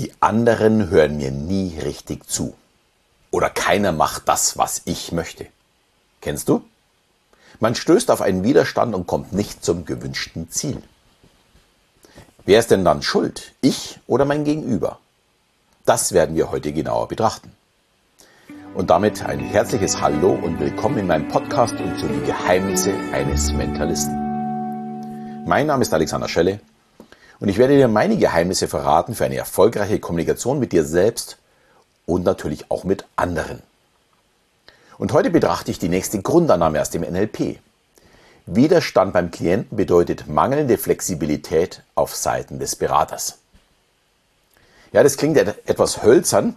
Die anderen hören mir nie richtig zu. Oder keiner macht das, was ich möchte. Kennst du? Man stößt auf einen Widerstand und kommt nicht zum gewünschten Ziel. Wer ist denn dann schuld? Ich oder mein Gegenüber? Das werden wir heute genauer betrachten. Und damit ein herzliches Hallo und willkommen in meinem Podcast und zu die Geheimnisse eines Mentalisten. Mein Name ist Alexander Schelle und ich werde dir meine Geheimnisse verraten für eine erfolgreiche Kommunikation mit dir selbst und natürlich auch mit anderen. Und heute betrachte ich die nächste Grundannahme aus dem NLP. Widerstand beim Klienten bedeutet mangelnde Flexibilität auf Seiten des Beraters. Ja, das klingt etwas hölzern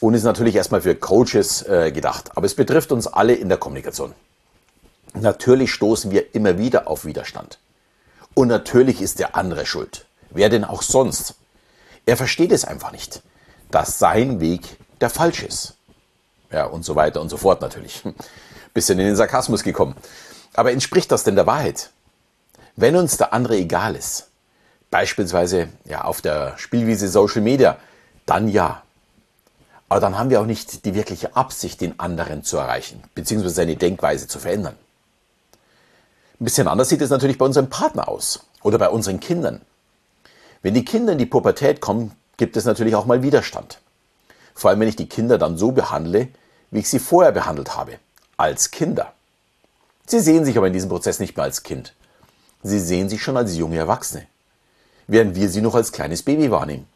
und ist natürlich erstmal für Coaches äh, gedacht, aber es betrifft uns alle in der Kommunikation. Natürlich stoßen wir immer wieder auf Widerstand. Und natürlich ist der andere schuld. Wer denn auch sonst? Er versteht es einfach nicht, dass sein Weg der falsche ist. Ja, und so weiter und so fort natürlich. Bisschen in den Sarkasmus gekommen. Aber entspricht das denn der Wahrheit? Wenn uns der andere egal ist, beispielsweise ja, auf der Spielwiese Social Media, dann ja. Aber dann haben wir auch nicht die wirkliche Absicht, den anderen zu erreichen, beziehungsweise seine Denkweise zu verändern. Ein bisschen anders sieht es natürlich bei unserem Partner aus oder bei unseren Kindern. Wenn die Kinder in die Pubertät kommen, gibt es natürlich auch mal Widerstand. Vor allem, wenn ich die Kinder dann so behandle, wie ich sie vorher behandelt habe, als Kinder. Sie sehen sich aber in diesem Prozess nicht mehr als Kind. Sie sehen sich schon als junge Erwachsene, während wir sie noch als kleines Baby wahrnehmen.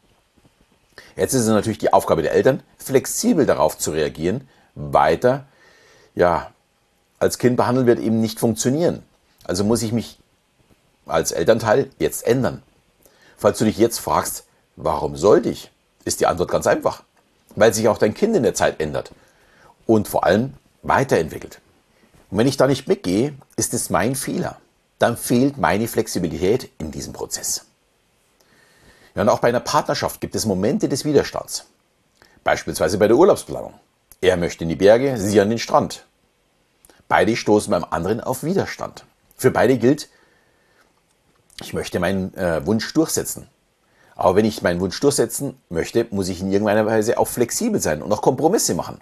Jetzt ist es natürlich die Aufgabe der Eltern, flexibel darauf zu reagieren. Weiter, ja, als Kind behandelt wird eben nicht funktionieren. Also muss ich mich als Elternteil jetzt ändern. Falls du dich jetzt fragst, warum sollte ich, ist die Antwort ganz einfach. Weil sich auch dein Kind in der Zeit ändert und vor allem weiterentwickelt. Und wenn ich da nicht mitgehe, ist es mein Fehler. Dann fehlt meine Flexibilität in diesem Prozess. Ja, und auch bei einer Partnerschaft gibt es Momente des Widerstands. Beispielsweise bei der Urlaubsplanung. Er möchte in die Berge, sie an den Strand. Beide stoßen beim anderen auf Widerstand. Für beide gilt, ich möchte meinen äh, Wunsch durchsetzen. Aber wenn ich meinen Wunsch durchsetzen möchte, muss ich in irgendeiner Weise auch flexibel sein und auch Kompromisse machen.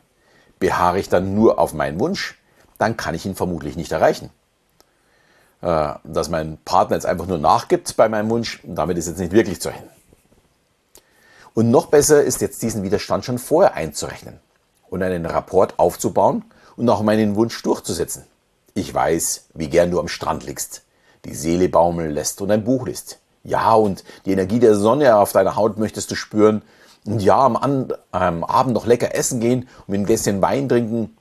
Beharre ich dann nur auf meinen Wunsch, dann kann ich ihn vermutlich nicht erreichen. Äh, dass mein Partner jetzt einfach nur nachgibt bei meinem Wunsch, damit ist jetzt nicht wirklich zu rechnen. Und noch besser ist jetzt diesen Widerstand schon vorher einzurechnen und einen Rapport aufzubauen und auch meinen Wunsch durchzusetzen. Ich weiß, wie gern du am Strand liegst, die Seele baumeln lässt und ein Buch liest. Ja, und die Energie der Sonne auf deiner Haut möchtest du spüren. Und ja, am, An am Abend noch lecker essen gehen und mit ein Gläschen Wein trinken.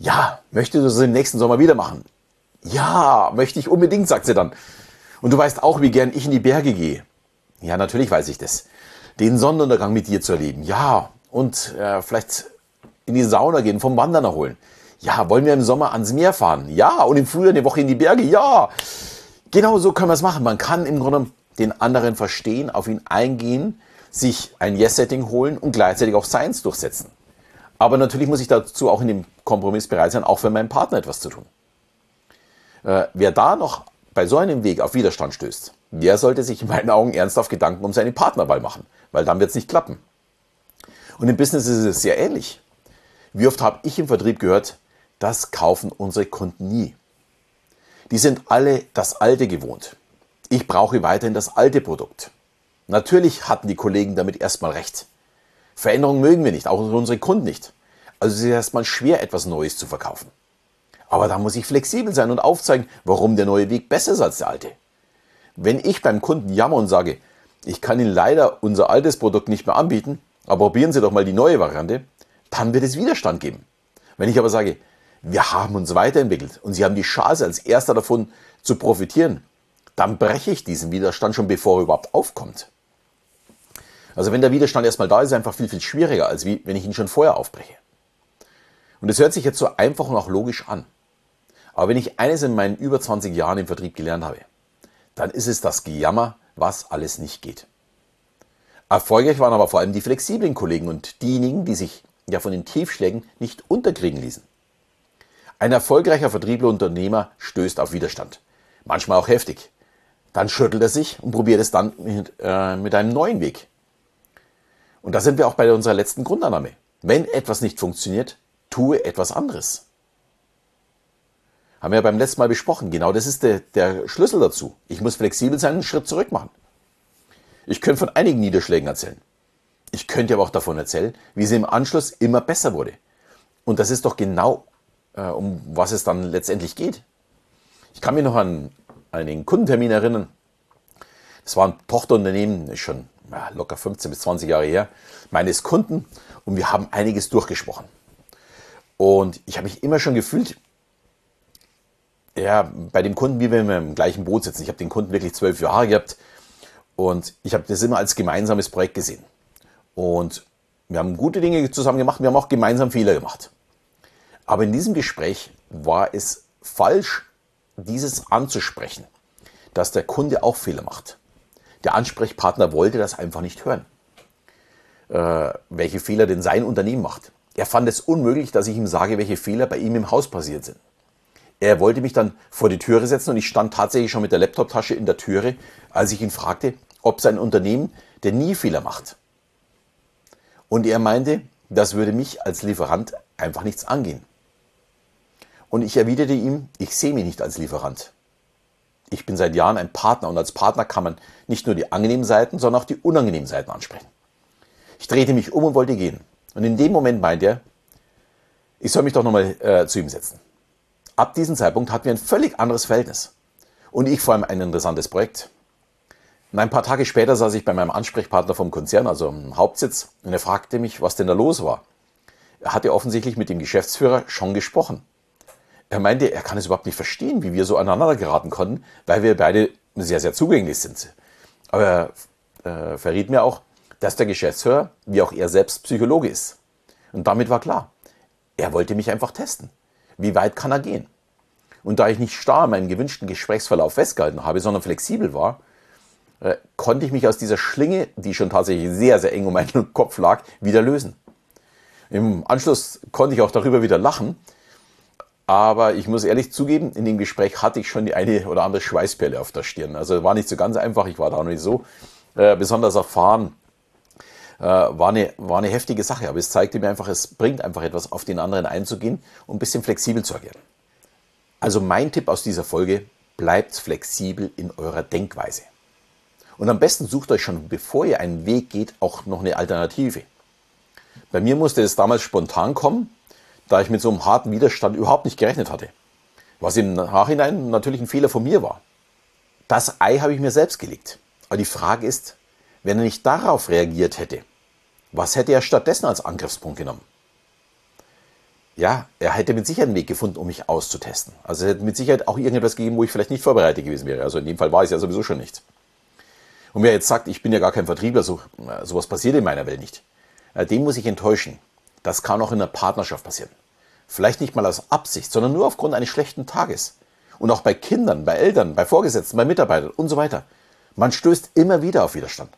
Ja, möchtest du das im nächsten Sommer wieder machen? Ja, möchte ich unbedingt, sagt sie dann. Und du weißt auch, wie gern ich in die Berge gehe. Ja, natürlich weiß ich das. Den Sonnenuntergang mit dir zu erleben. Ja, und äh, vielleicht in die Sauna gehen, vom Wandern erholen. Ja, wollen wir im Sommer ans Meer fahren? Ja, und im Frühjahr eine Woche in die Berge? Ja. Genau so können wir es machen. Man kann im Grunde den anderen verstehen, auf ihn eingehen, sich ein Yes-Setting holen und gleichzeitig auch Science durchsetzen. Aber natürlich muss ich dazu auch in dem Kompromiss bereit sein, auch für meinen Partner etwas zu tun. Äh, wer da noch bei so einem Weg auf Widerstand stößt, der sollte sich in meinen Augen ernsthaft Gedanken um seine Partnerwahl machen, weil dann wird es nicht klappen. Und im Business ist es sehr ähnlich. Wie oft habe ich im Vertrieb gehört, das kaufen unsere Kunden nie. Die sind alle das Alte gewohnt. Ich brauche weiterhin das alte Produkt. Natürlich hatten die Kollegen damit erstmal recht. Veränderungen mögen wir nicht, auch unsere Kunden nicht. Also es ist erstmal schwer, etwas Neues zu verkaufen. Aber da muss ich flexibel sein und aufzeigen, warum der neue Weg besser ist als der alte. Wenn ich beim Kunden jammer und sage, ich kann Ihnen leider unser altes Produkt nicht mehr anbieten, aber probieren Sie doch mal die neue Variante, dann wird es Widerstand geben. Wenn ich aber sage, wir haben uns weiterentwickelt und Sie haben die Chance, als erster davon zu profitieren, dann breche ich diesen Widerstand schon bevor er überhaupt aufkommt. Also wenn der Widerstand erstmal da ist, ist er einfach viel, viel schwieriger, als wie wenn ich ihn schon vorher aufbreche. Und es hört sich jetzt so einfach und auch logisch an. Aber wenn ich eines in meinen über 20 Jahren im Vertrieb gelernt habe, dann ist es das Gejammer, was alles nicht geht. Erfolgreich waren aber vor allem die flexiblen Kollegen und diejenigen, die sich ja von den Tiefschlägen nicht unterkriegen ließen. Ein erfolgreicher Vertriebler Unternehmer stößt auf Widerstand. Manchmal auch heftig. Dann schüttelt er sich und probiert es dann mit, äh, mit einem neuen Weg. Und da sind wir auch bei unserer letzten Grundannahme. Wenn etwas nicht funktioniert, tue etwas anderes. Haben wir ja beim letzten Mal besprochen. Genau das ist der, der Schlüssel dazu. Ich muss flexibel sein und einen Schritt zurück machen. Ich könnte von einigen Niederschlägen erzählen. Ich könnte aber auch davon erzählen, wie sie im Anschluss immer besser wurde. Und das ist doch genau, äh, um was es dann letztendlich geht. Ich kann mich noch an einen Kundentermin erinnern. Das war ein Tochterunternehmen, ist schon ja, locker 15 bis 20 Jahre her, meines Kunden. Und wir haben einiges durchgesprochen. Und ich habe mich immer schon gefühlt, ja, bei dem Kunden, wie wenn wir im gleichen Boot sitzen. Ich habe den Kunden wirklich zwölf Jahre gehabt und ich habe das immer als gemeinsames Projekt gesehen. Und wir haben gute Dinge zusammen gemacht, wir haben auch gemeinsam Fehler gemacht. Aber in diesem Gespräch war es falsch, dieses anzusprechen, dass der Kunde auch Fehler macht. Der Ansprechpartner wollte das einfach nicht hören, äh, welche Fehler denn sein Unternehmen macht. Er fand es unmöglich, dass ich ihm sage, welche Fehler bei ihm im Haus passiert sind. Er wollte mich dann vor die Türe setzen und ich stand tatsächlich schon mit der Laptoptasche in der Türe, als ich ihn fragte, ob sein Unternehmen denn nie Fehler macht. Und er meinte, das würde mich als Lieferant einfach nichts angehen. Und ich erwiderte ihm, ich sehe mich nicht als Lieferant. Ich bin seit Jahren ein Partner und als Partner kann man nicht nur die angenehmen Seiten, sondern auch die unangenehmen Seiten ansprechen. Ich drehte mich um und wollte gehen. Und in dem Moment meinte er, ich soll mich doch nochmal äh, zu ihm setzen. Ab diesem Zeitpunkt hatten wir ein völlig anderes Verhältnis. Und ich vor allem ein interessantes Projekt. Und ein paar Tage später saß ich bei meinem Ansprechpartner vom Konzern, also im Hauptsitz, und er fragte mich, was denn da los war. Er hatte offensichtlich mit dem Geschäftsführer schon gesprochen. Er meinte, er kann es überhaupt nicht verstehen, wie wir so aneinander geraten konnten, weil wir beide sehr, sehr zugänglich sind. Aber er äh, verriet mir auch, dass der Geschäftsführer, wie auch er selbst, Psychologe ist. Und damit war klar, er wollte mich einfach testen. Wie weit kann er gehen? Und da ich nicht starr meinen gewünschten Gesprächsverlauf festgehalten habe, sondern flexibel war, äh, konnte ich mich aus dieser Schlinge, die schon tatsächlich sehr, sehr eng um meinen Kopf lag, wieder lösen. Im Anschluss konnte ich auch darüber wieder lachen, aber ich muss ehrlich zugeben, in dem Gespräch hatte ich schon die eine oder andere Schweißperle auf der Stirn. Also war nicht so ganz einfach, ich war da noch nicht so äh, besonders erfahren. Äh, war, eine, war eine heftige Sache, aber es zeigte mir einfach, es bringt einfach etwas, auf den anderen einzugehen und ein bisschen flexibel zu agieren. Also mein Tipp aus dieser Folge, bleibt flexibel in eurer Denkweise. Und am besten sucht euch schon, bevor ihr einen Weg geht, auch noch eine Alternative. Bei mir musste es damals spontan kommen, da ich mit so einem harten Widerstand überhaupt nicht gerechnet hatte. Was im Nachhinein natürlich ein Fehler von mir war. Das Ei habe ich mir selbst gelegt. Aber die Frage ist, wenn er nicht darauf reagiert hätte, was hätte er stattdessen als Angriffspunkt genommen? Ja, er hätte mit Sicherheit einen Weg gefunden, um mich auszutesten. Also es hätte mit Sicherheit auch irgendetwas gegeben, wo ich vielleicht nicht vorbereitet gewesen wäre. Also in dem Fall war ich ja sowieso schon nicht. Und wer jetzt sagt, ich bin ja gar kein Vertriebler, so, sowas passiert in meiner Welt nicht, dem muss ich enttäuschen. Das kann auch in einer Partnerschaft passieren. Vielleicht nicht mal aus Absicht, sondern nur aufgrund eines schlechten Tages. Und auch bei Kindern, bei Eltern, bei Vorgesetzten, bei Mitarbeitern und so weiter. Man stößt immer wieder auf Widerstand.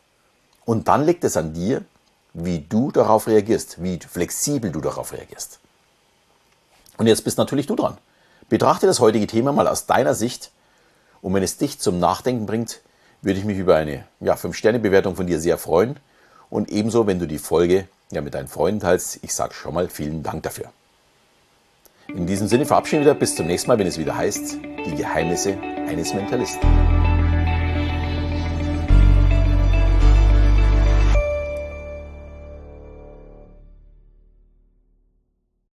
Und dann liegt es an dir, wie du darauf reagierst, wie flexibel du darauf reagierst. Und jetzt bist natürlich du dran. Betrachte das heutige Thema mal aus deiner Sicht und wenn es dich zum Nachdenken bringt, würde ich mich über eine ja, 5-Sterne-Bewertung von dir sehr freuen und ebenso, wenn du die Folge ja, mit deinen Freunden teilst. Ich sage schon mal vielen Dank dafür. In diesem Sinne verabschieden wir wieder bis zum nächsten Mal, wenn es wieder heißt, die Geheimnisse eines Mentalisten.